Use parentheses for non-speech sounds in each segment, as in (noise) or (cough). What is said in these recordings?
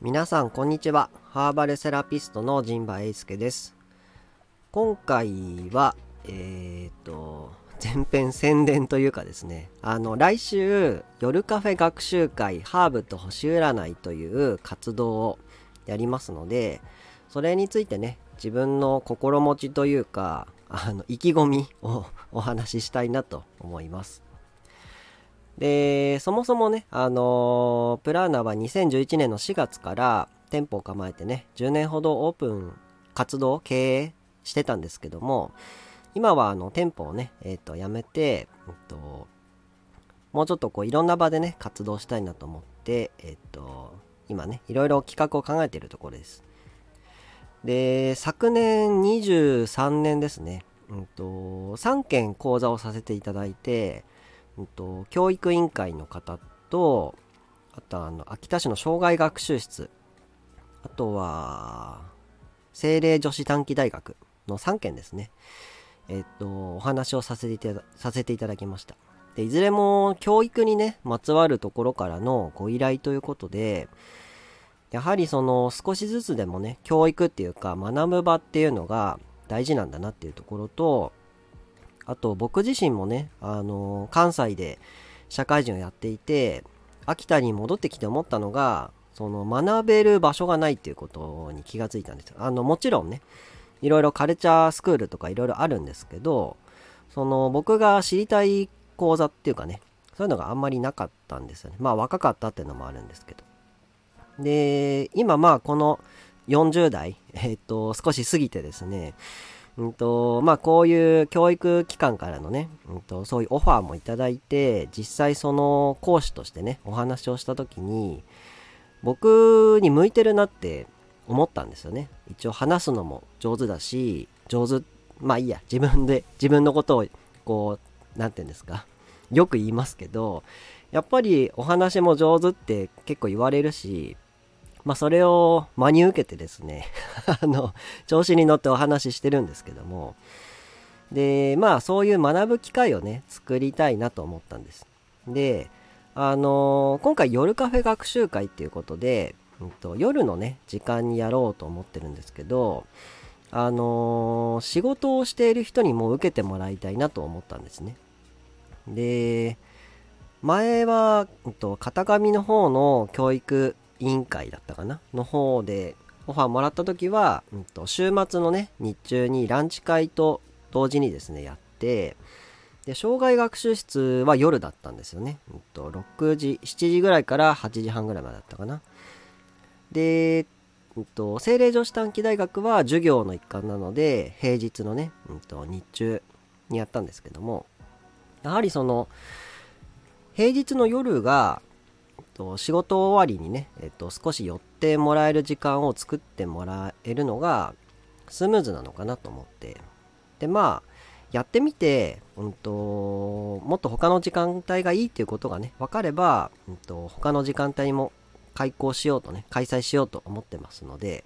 皆さんこんにちは。ハーバルセラピストの陣馬英介です。今回はえっ、と前編宣伝というかですね。あの来週夜カフェ学習会ハーブと星占いという活動をやりますのでそれについてね自分の心持ちというかあの意気込みをお話ししたいなと思いますでそもそもねあのプラーナは2011年の4月から店舗を構えてね10年ほどオープン活動経営してたんですけども今はあの店舗をね、えっ、ー、と、やめて、えっ、と、もうちょっとこういろんな場でね、活動したいなと思って、えっ、と、今ね、いろいろ企画を考えているところです。で、昨年23年ですね、うんと、3件講座をさせていただいて、うんと、教育委員会の方と、あとあの、秋田市の障害学習室、あとは、精霊女子短期大学の3件ですね。えっと、お話をさせていたださせていただきました。で、いずれも教育にね、まつわるところからのご依頼ということで、やはりその少しずつでもね、教育っていうか学ぶ場っていうのが大事なんだなっていうところと、あと僕自身もね、あの、関西で社会人をやっていて、秋田に戻ってきて思ったのが、その学べる場所がないっていうことに気がついたんですよ。あの、もちろんね、いろいろカルチャースクールとかいろいろあるんですけど、その僕が知りたい講座っていうかね、そういうのがあんまりなかったんですよね。まあ若かったっていうのもあるんですけど。で、今まあこの40代、えっ、と、少し過ぎてですね、うんと、まあこういう教育機関からのね、うんと、そういうオファーもいただいて、実際その講師としてね、お話をした時に、僕に向いてるなって思ったんですよね。一応話すのも上手だし、上手、まあいいや、自分で、自分のことを、こう、何て言うんですか、よく言いますけど、やっぱりお話も上手って結構言われるし、まあそれを真に受けてですね (laughs) あの、調子に乗ってお話ししてるんですけども、で、まあそういう学ぶ機会をね、作りたいなと思ったんです。で、あの、今回夜カフェ学習会っていうことで、うんと、夜のね時間にやろうと思ってるんですけどあの、仕事をしている人にも受けてもらいたいなと思ったんですねで前は、うんと、型紙の方の教育委員会だったかなの方でオファーもらった時は、うんと、週末のね日中にランチ会と同時にですねやってで障害学習室は夜だったんですよね、うんと、6時7時ぐらいから8時半ぐらいまでだったかな。で、うんと、精霊女子短期大学は授業の一環なので、平日のね、うんと、日中にやったんですけども、やはりその、平日の夜が、と仕事終わりにね、えっと、少し寄ってもらえる時間を作ってもらえるのがスムーズなのかなと思ってでまあやってみて、うんと、もっと他の時間帯がいいっていうことがね分かれば、うんと他の時間帯も開講しようとね、開催しようと思ってますので、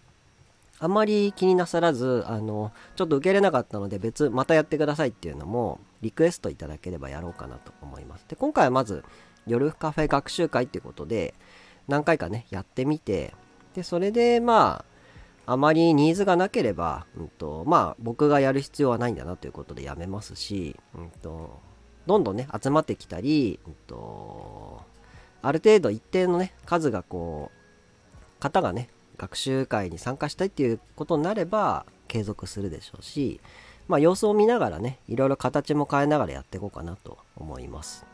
あまり気になさらず、あの、ちょっと受けれなかったので別、またやってくださいっていうのも、リクエストいただければやろうかなと思います。で、今回はまず、夜カフェ学習会っていうことで、何回かね、やってみて、で、それで、まあ、あまりニーズがなければ、うんと、まあ、僕がやる必要はないんだなということでやめますし、うんと、どんどんね、集まってきたり、うんと、ある程度一定のね数がこう方がね学習会に参加したいっていうことになれば継続するでしょうしまあ様子を見ながらねいろいろ形も変えながらやっていこうかなと思います。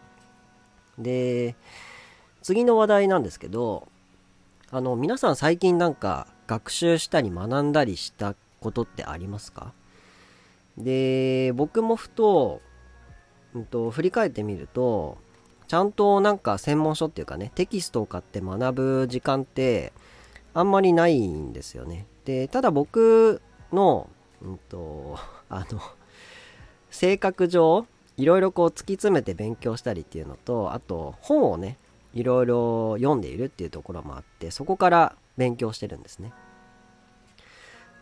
で次の話題なんですけどあの皆さん最近なんか学習したり学んだりしたことってありますか？で僕もふと,、うんと振り返ってみるとちゃんとなんか専門書っていうかね、テキストを買って学ぶ時間ってあんまりないんですよね。で、ただ僕の、うんと、あの、性格上、いろいろこう突き詰めて勉強したりっていうのと、あと本をね、いろいろ読んでいるっていうところもあって、そこから勉強してるんですね。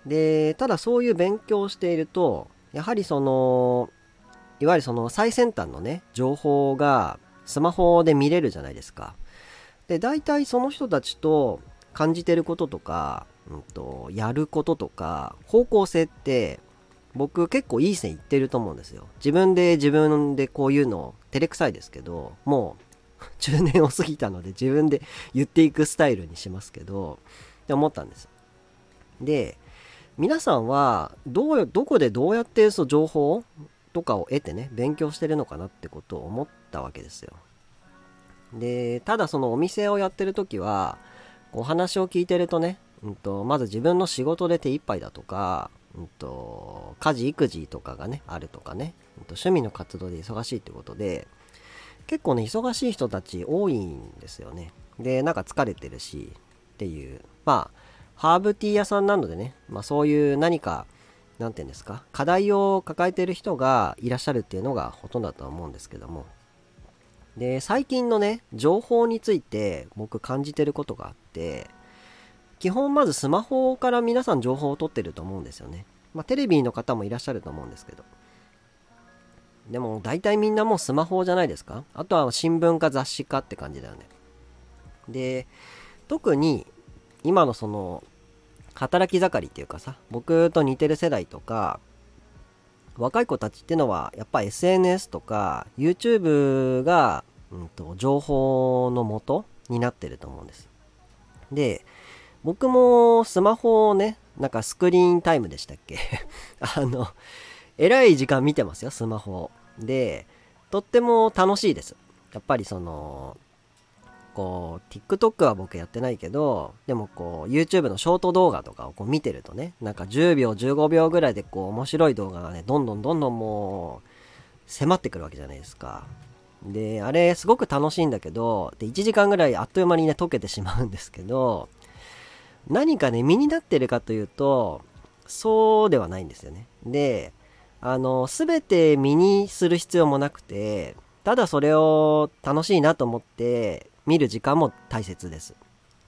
で、ただそういう勉強をしていると、やはりその、いわゆるその最先端のね、情報がスマホで見れるじゃないですか。で、大体その人たちと感じてることとか、うんと、やることとか、方向性って、僕結構いい線いってると思うんですよ。自分で自分でこういうの照れくさいですけど、もう (laughs) 中年を過ぎたので自分で言っていくスタイルにしますけど、って思ったんです。で、皆さんはどう、どこでどうやってそう情報とかを得てね、勉強してるのかなってことを思ったわけですよ。で、ただそのお店をやってる時は、お話を聞いてるとね、うんと、まず自分の仕事で手一杯だとか、うんと、家事育児とかがね、あるとかね、うんと、趣味の活動で忙しいってことで、結構ね、忙しい人たち多いんですよね。で、なんか疲れてるし、っていう。まあ、ハーブティー屋さんなのでね、まあそういう何か、なんていうんですか、課題を抱えてる人がいらっしゃるっていうのがほとんどだと思うんですけども。で、最近のね、情報について僕感じてることがあって、基本まずスマホから皆さん情報を取ってると思うんですよね。まあテレビの方もいらっしゃると思うんですけど。でも大体みんなもうスマホじゃないですか？あとは新聞か雑誌かって感じだよね。で、特に今のその働き盛りっていうかさ僕と似てる世代とか若い子たちってのはやっぱ SNS とか YouTube が、うんと、情報の元になってると思うんですで僕もスマホをねなんかスクリーンタイムでしたっけ？(laughs) あのえらい時間見てますよスマホでとっても楽しいです。やっぱりそのこう、TikTok は僕やってないけど、でもこう、YouTube のショート動画とかをこう見てるとね、なんか10秒、15秒ぐらいでこう、面白い動画がね、どんどんどんどんもう、迫ってくるわけじゃないですか。で、あれ、すごく楽しいんだけど、で、1時間ぐらいあっという間にね、溶けてしまうんですけど、何かね、身になってるかというと、そうではないんですよね。で、あの、すべて身にする必要もなくて、ただそれを楽しいなと思って見る時間も大切です。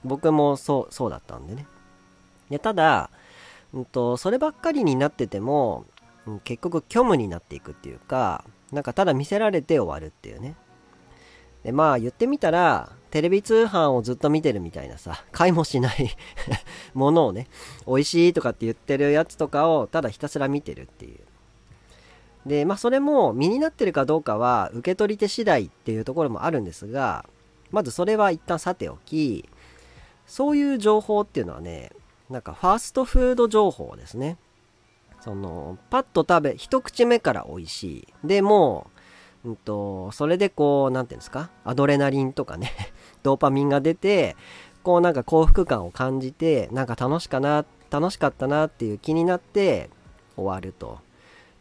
僕もそう、そうだったんでね。でただ、うんと、そればっかりになってても、結局虚無になっていくっていうか、なんかただ見せられて終わるっていうね。で、まあ言ってみたら、テレビ通販をずっと見てるみたいなさ、買いもしない (laughs) ものをね、美味しいとかって言ってるやつとかをただひたすら見てるっていう。で、まあそれも身になってるかどうかは受け取り手次第っていうところもあるんですが、まずそれは一旦さておき、そういう情報っていうのはね、なんかファーストフード情報ですね。その、パッと食べ、一口目から美味しい。でも、うんと、それでこう、なんていうんですか、アドレナリンとかね、ドーパミンが出て、こうなんか幸福感を感じて、なんか楽しかな、楽しかったなっていう気になって終わると。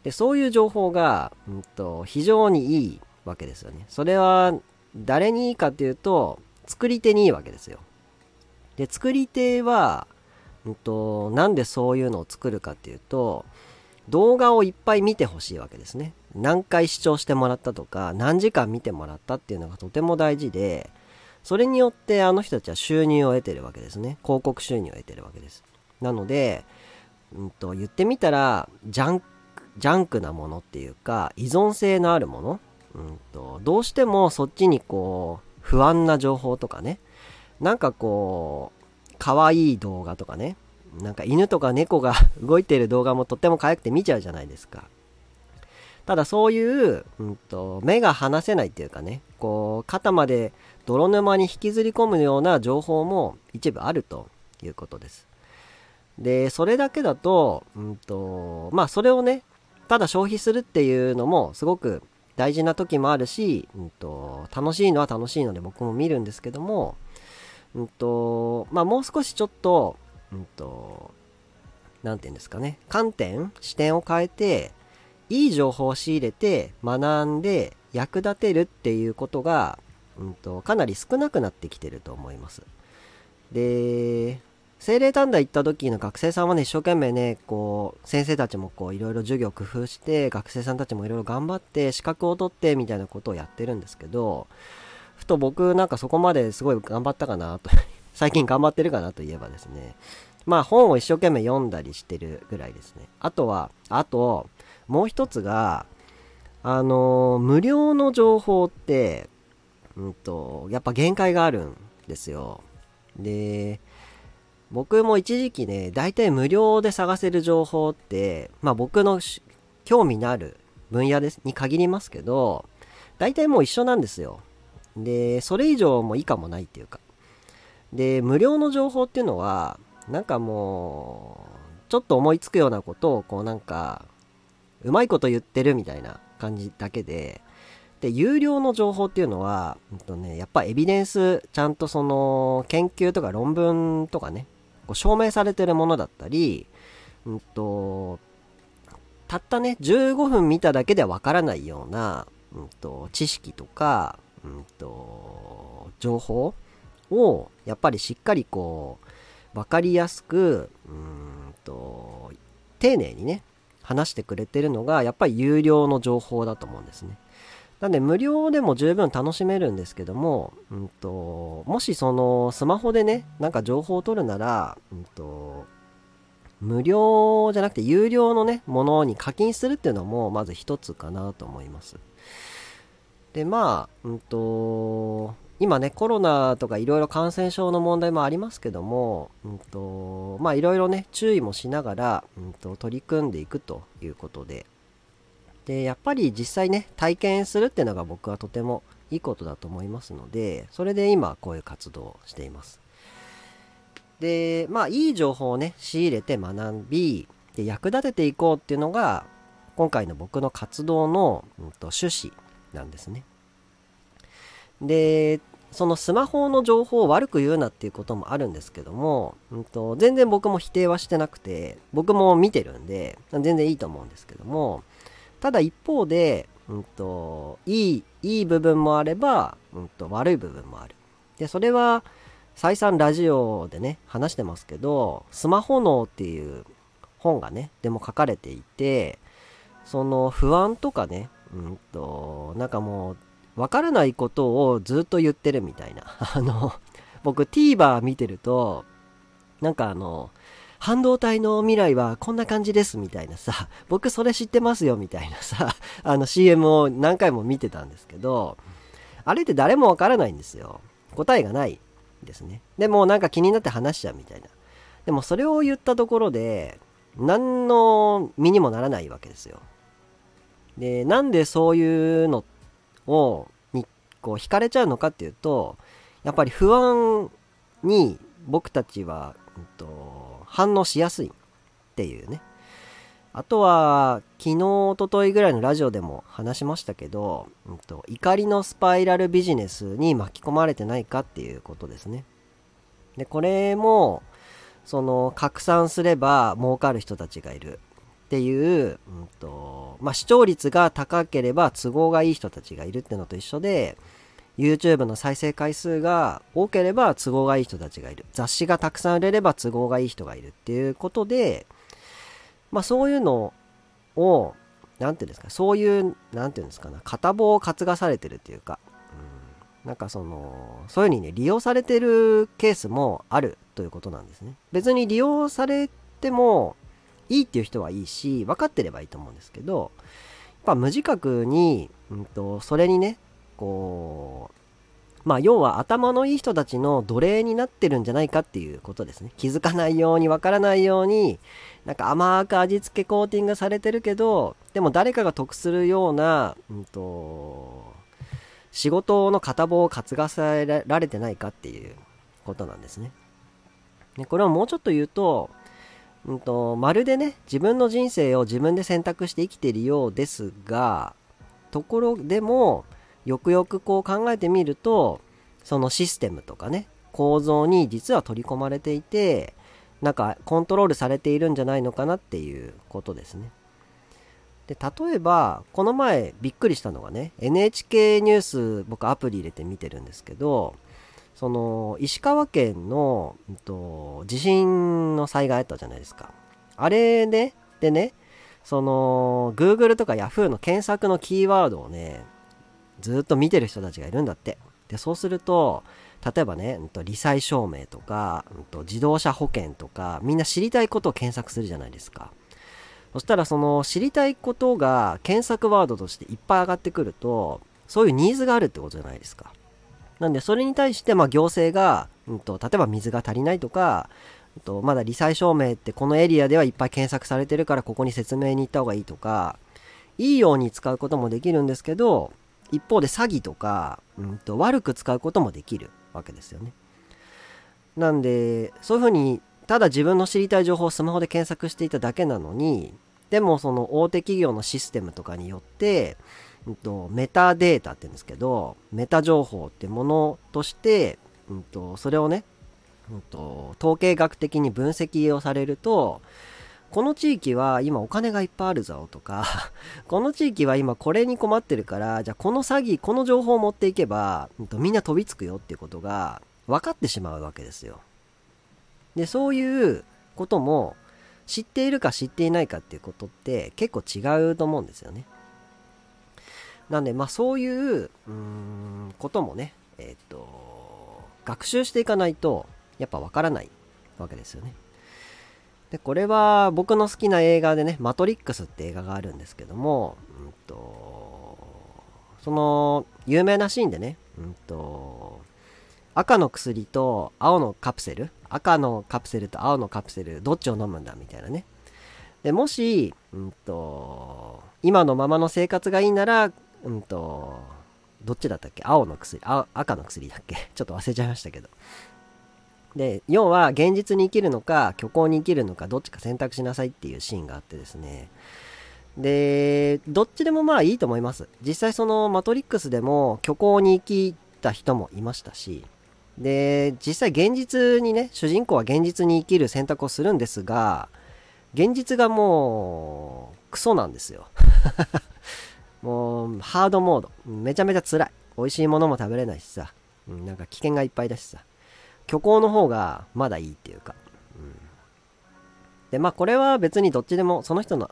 で、そういう情報が、うんと、非常にいいわけですよね。それは誰にいいかっていうと、作り手にいいわけですよ。で、作り手は、うんと、なんでそういうのを作るかっていうと、動画をいっぱい見てほしいわけですね。何回視聴してもらったとか、何時間見てもらったっていうのがとても大事で、それによってあの人たちは収入を得てるわけですね。広告収入を得てるわけです。なので、うんと、言ってみたら、ジャンク、ジャンクなものっていうか、依存性のあるものうんと、どうしてもそっちにこう、不安な情報とかね、なんかこう、可愛い動画とかね、なんか犬とか猫が (laughs) 動いてる動画もとっても可愛くて見ちゃうじゃないですか。ただそういう、うんと、目が離せないっていうかね、こう、肩まで泥沼に引きずり込むような情報も一部あるということです。で、それだけだと、うんと、まあそれをね、ただ消費するっていうのもすごく大事な時もあるし、うんと、楽しいのは楽しいので僕も見るんですけども、うんと、まあ、もう少しちょっと、うんと、なんて言うんですかね、観点、視点を変えて、いい情報を仕入れて、学んで、役立てるっていうことが、うんと、かなり少なくなってきてると思います。で、精霊短大行った時の学生さんはね、一生懸命ね、こう、先生たちもこう、いろいろ授業工夫して、学生さんたちもいろいろ頑張って、資格を取って、みたいなことをやってるんですけど、ふと僕なんかそこまですごい頑張ったかなと (laughs) 最近頑張ってるかなといえばですね、まあ本を一生懸命読んだりしてるぐらいですね。あとは、あと、もう一つが、あのー、無料の情報って、うんと、やっぱ限界があるんですよ。で、僕も一時期ね、大体無料で探せる情報って、まあ僕の興味のある分野ですに限りますけど、大体もう一緒なんですよ。で、それ以上も以下もないっていうか。で、無料の情報っていうのは、なんかもう、ちょっと思いつくようなことを、こうなんか、うまいこと言ってるみたいな感じだけで、で、有料の情報っていうのは、うんとね、やっぱエビデンス、ちゃんとその、研究とか論文とかね、こう証明されてるものだったり、うんと、たったね、15分見ただけではわからないような、うんと、知識とか、うんと、情報を、やっぱりしっかりこう、わかりやすく、うんと、丁寧にね、話してくれてるのが、やっぱり有料の情報だと思うんですね。なんで無料でも十分楽しめるんですけども、うんと、もしそのスマホでね、なんか情報を取るなら、うんと、無料じゃなくて有料のね、ものに課金するっていうのもまず一つかなと思います。で、まあ、うんと、今ね、コロナとかいろいろ感染症の問題もありますけども、うんと、まあいろいろね、注意もしながら、うんと、取り組んでいくということで、で、やっぱり実際ね、体験するっていうのが僕はとてもいいことだと思いますので、それで今こういう活動をしています。で、まあいい情報をね、仕入れて学び、で、役立てていこうっていうのが、今回の僕の活動の、うん、と趣旨なんですね。で、そのスマホの情報を悪く言うなっていうこともあるんですけども、うんと、全然僕も否定はしてなくて、僕も見てるんで、全然いいと思うんですけども、ただ一方で、うんと、いい、いい部分もあれば、うんと、悪い部分もある。で、それは、再三ラジオでね、話してますけど、スマホ脳っていう本がね、でも書かれていて、その不安とかね、うんと、なんかもう、わからないことをずっと言ってるみたいな。(laughs) あの、僕 TVer 見てると、なんかあの、半導体の未来はこんな感じですみたいなさ、(laughs) 僕それ知ってますよみたいなさ、(laughs) あの CM を何回も見てたんですけど、あれって誰もわからないんですよ。答えがないですね。でもなんか気になって話しちゃうみたいな。でもそれを言ったところで、何の身にもならないわけですよ。で、なんでそういうのを、に、こう、惹かれちゃうのかっていうと、やっぱり不安に僕たちは、うんと、反応しやすいっていうね。あとは、昨日、おとといぐらいのラジオでも話しましたけど、うんと、怒りのスパイラルビジネスに巻き込まれてないかっていうことですね。で、これも、その、拡散すれば儲かる人たちがいる。っていう、うんとまあ、視聴率が高ければ都合がいい人たちがいるってのと一緒で、YouTube の再生回数が多ければ都合がいい人たちがいる。雑誌がたくさん売れれば都合がいい人がいるっていうことで、まあそういうのを、なんていうんですか、そういう、なんていうんですかな、片棒を担がされてるっていうか、うん、なんかその、そういうふうにね、利用されてるケースもあるということなんですね。別に利用されても、いいっていう人はいいし、分かってればいいと思うんですけど、やっぱ無自覚に、うんと、それにね、こう、まあ要は頭のいい人たちの奴隷になってるんじゃないかっていうことですね。気づかないように、わからないように、なんか甘く味付けコーティングされてるけど、でも誰かが得するような、うんと、仕事の片棒を担がせられてないかっていうことなんですね。でこれをもうちょっと言うと、うんと、まるでね、自分の人生を自分で選択して生きているようですが、ところでも、よくよくこう考えてみると、そのシステムとかね、構造に実は取り込まれていて、なんかコントロールされているんじゃないのかなっていうことですね。で、例えば、この前びっくりしたのがね、NHK ニュース僕アプリ入れて見てるんですけど、その石川県の、うんと、地震の災害あったじゃないですか。あれね、でね、その Google とか Yahoo の検索のキーワードをね、ずっと見てる人たちがいるんだって。で、そうすると、例えばね、うんと、罹災証明とか、うんと、自動車保険とか、みんな知りたいことを検索するじゃないですか。そしたらその知りたいことが検索ワードとしていっぱい上がってくると、そういうニーズがあるってことじゃないですか。なんでそれに対してまあ行政が、うんと、例えば水が足りないとか、うんと、まだ罹災証明ってこのエリアではいっぱい検索されてるからここに説明に行った方がいいとか、いいように使うこともできるんですけど、一方で詐欺とか、うんと、悪く使うこともできるわけですよね。なんで、そういうふうにただ自分の知りたい情報をスマホで検索していただけなのに、でもその大手企業のシステムとかによって、うんと、メタデータって言うんですけど、メタ情報ってものとして、うんと、それをね、うんと、統計学的に分析をされると、この地域は今お金がいっぱいあるぞとか (laughs) この地域は今これに困ってるから、じゃあこの詐欺、この情報を持っていけば、みんな飛びつくよっていうことが分かってしまうわけですよ。で、そういうことも知っているか知っていないかっていうことって結構違うと思うんですよね。なんで、まあそういう、うん、こともね、えっ、と、学習していかないと、やっぱわからないわけですよね。で、これは僕の好きな映画でね、マトリックスって映画があるんですけども、うんと、その、有名なシーンでね、うんと、赤の薬と青のカプセル赤のカプセルと青のカプセルどっちを飲むんだみたいなね。でもし、うんと、今のままの生活がいいなら、うんと、どっちだったっけ？青の薬赤の薬だっけ？(laughs) ちょっと忘れちゃいましたけど。で要は現実に生きるのか虚構に生きるのかどっちか選択しなさいっていうシーンがあってですねでどっちでもまあいいと思います実際そのマトリックスでも虚構に生きた人もいましたしで、実際現実にね、主人公は現実に生きる選択をするんですが、現実がもう、クソなんですよ。(laughs) もう、ハードモード。めちゃめちゃ辛い。美味しいものも食べれないしさ。なんか危険がいっぱいだしさ。虚構の方がまだいいっていうか。うん、で、まあこれは別にどっちでも、その人の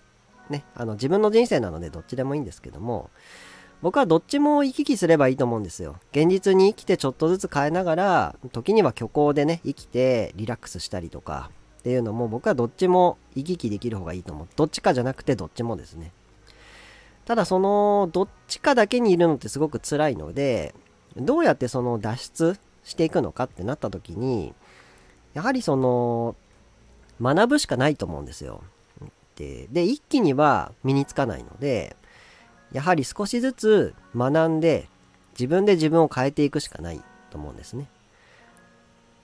ね、あの自分の人生なのでどっちでもいいんですけども、僕はどっちも行き来すればいいと思うんですよ。現実に生きてちょっとずつ変えながら、時には虚構でね、生きてリラックスしたりとかっていうのも僕はどっちも行き来できる方がいいと思う。どっちかじゃなくてどっちもですね。ただその、どっちかだけにいるのってすごく辛いので、どうやってその脱出していくのかってなった時に、やはりその、学ぶしかないと思うんですよ。で、で一気には身につかないので、やはり少しずつ学んで自分で自分を変えていくしかないと思うんですね。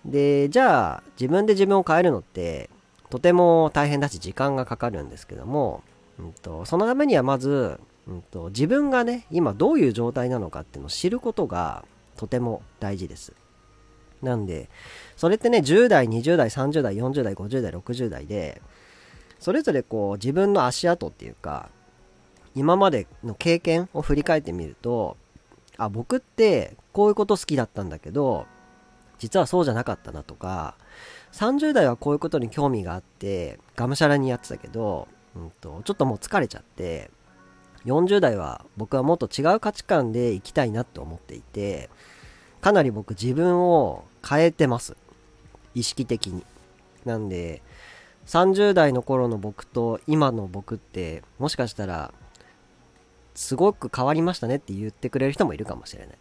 で、じゃあ自分で自分を変えるのってとても大変だし時間がかかるんですけども、うんと、そのためにはまず、うんと、自分がね、今どういう状態なのかっていうのを知ることがとても大事です。なんで、それってね、10代、20代、30代、40代、50代、60代で、それぞれこう自分の足跡っていうか、今までの経験を振り返ってみると、あ、僕ってこういうこと好きだったんだけど、実はそうじゃなかったなとか、30代はこういうことに興味があって、がむしゃらにやってたけど、うんと、ちょっともう疲れちゃって、40代は僕はもっと違う価値観で生きたいなって思っていて、かなり僕自分を変えてます。意識的に。なんで、30代の頃の僕と今の僕ってもしかしたらすごく変わりましたねって言ってくれる人もいるかもしれない。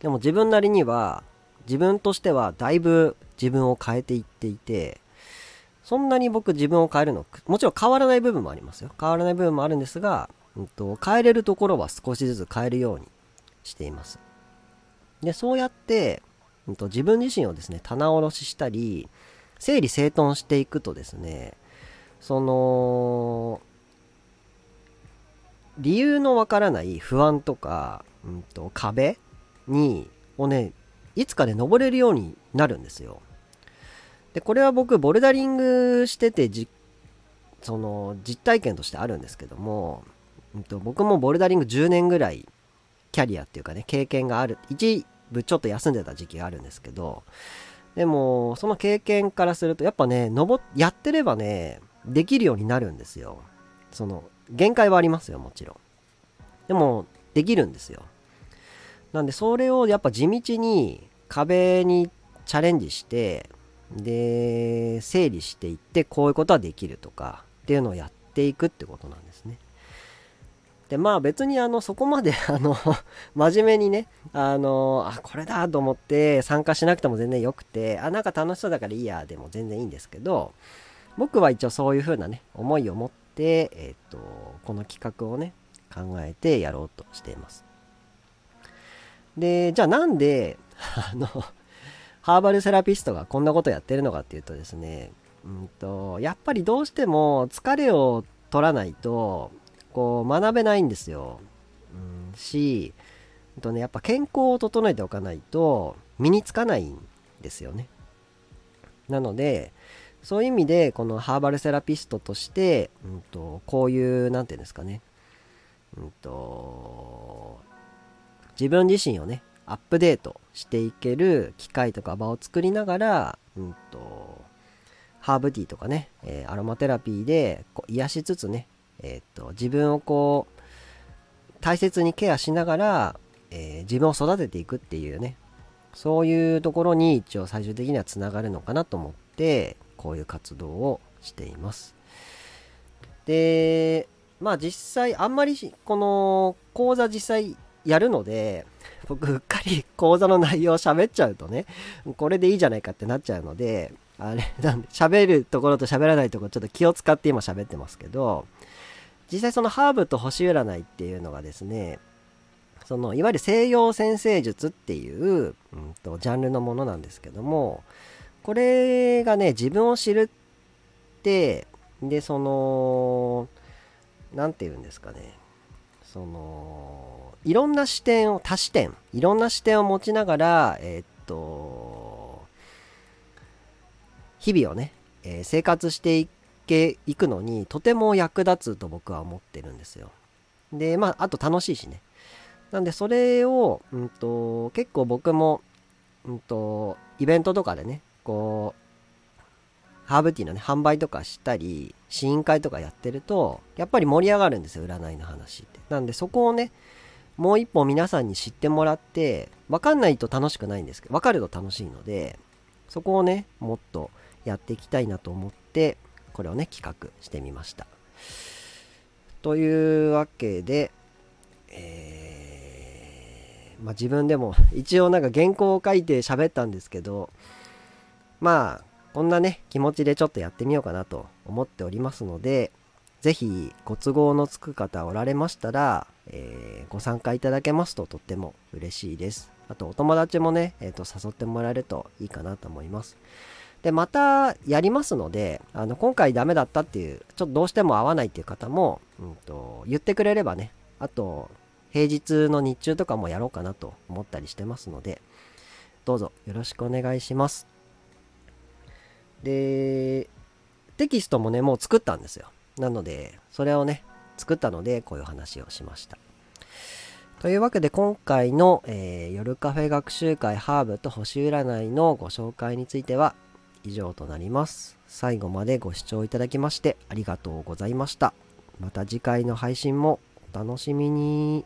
でも自分なりには、自分としてはだいぶ自分を変えていっていて、そんなに僕自分を変えるの、もちろん変わらない部分もありますよ。変わらない部分もあるんですが、うんと、変えれるところは少しずつ変えるようにしています。で、そうやって、うんと、自分自身をですね、棚卸ししたり、整理整頓していくとですね、その、理由のわからない不安とか、うんと、壁に、をね、いつかで登れるようになるんですよ。で、これは僕、ボルダリングしててじ、その、実体験としてあるんですけども、うんと、僕もボルダリング10年ぐらい、キャリアっていうかね、経験がある、一部ちょっと休んでた時期があるんですけど、でも、その経験からすると、やっぱね、登やってればね、できるようになるんですよ。その、限界はありますよ、もちろん。でも、できるんですよ。なんで、それをやっぱ地道に壁にチャレンジして、で、整理していって、こういうことはできるとか、っていうのをやっていくってことなんですね。で、まあ別にあの、そこまで (laughs) あの、真面目にね、あの、あ、これだと思って参加しなくても全然よくて、あ、なんか楽しそうだからいいや、でも全然いいんですけど、僕は一応そういう風なね、思いを持って、えっ、と、この企画をね、考えてやろうとしています。で、じゃあなんで、あの、ハーバルセラピストがこんなことやってるのかっていうとですね、うんと、やっぱりどうしても疲れを取らないと、こう学べないんですよ。うん、し、とね、やっぱ健康を整えておかないと身につかないんですよね。なので、そういう意味で、このハーバルセラピストとして、うんと、こういう、なんていうんですかね、うんと、自分自身をね、アップデートしていける機会とか場を作りながら、うんと、ハーブティーとかね、えー、アロマテラピーでこう癒しつつね、えっ、と、自分をこう、大切にケアしながら、えー、自分を育てていくっていうね、そういうところに一応最終的にはつながるのかなと思って、こういう活動をしています。で、まあ実際、あんまりこの講座実際やるので、僕うっかり講座の内容を喋っちゃうとね、これでいいじゃないかってなっちゃうので、あれ、なんで、喋るところと喋らないところちょっと気を使って今喋ってますけど、実際そのハーブと星占いっていうのがですね、そのいわゆる西洋先生術っていう、うんと、ジャンルのものなんですけどもこれがね自分を知るってでその何て言うんですかねそのいろんな視点を多視点いろんな視点を持ちながらえー、っと日々をね、えー、生活していけいくのにとても役立つと僕は思ってるんですよ。で、まあ、あと楽しいしね。なんで、それを、うんと、結構僕も、うんと、イベントとかでね、こう、ハーブティーのね、販売とかしたり、試飲会とかやってると、やっぱり盛り上がるんですよ、占いの話って。なんで、そこをね、もう一歩皆さんに知ってもらって、わかんないと楽しくないんですけど、わかると楽しいので、そこをね、もっとやっていきたいなと思って、これをね、企画してみました。というわけで、えー、まあ、自分でも一応なんか原稿を書いて喋ったんですけど、まあ、こんなね、気持ちでちょっとやってみようかなと思っておりますので、ぜひご都合のつく方おられましたら、えー、ご参加いただけますととっても嬉しいです。あとお友達もね、えー、と誘ってもらえるといいかなと思います。で、またやりますので、あの、今回ダメだったっていう、ちょっとどうしても合わないっていう方も、うんと、言ってくれればね、あと、平日の日中とかもやろうかなと思ったりしてますので、どうぞよろしくお願いします。で、テキストもね、もう作ったんですよ。なので、それをね、作ったので、こういう話をしました。というわけで今回の、えー、夜カフェ学習会ハーブと星占いのご紹介については以上となります。最後までご視聴いただきましてありがとうございました。また次回の配信もお楽しみに。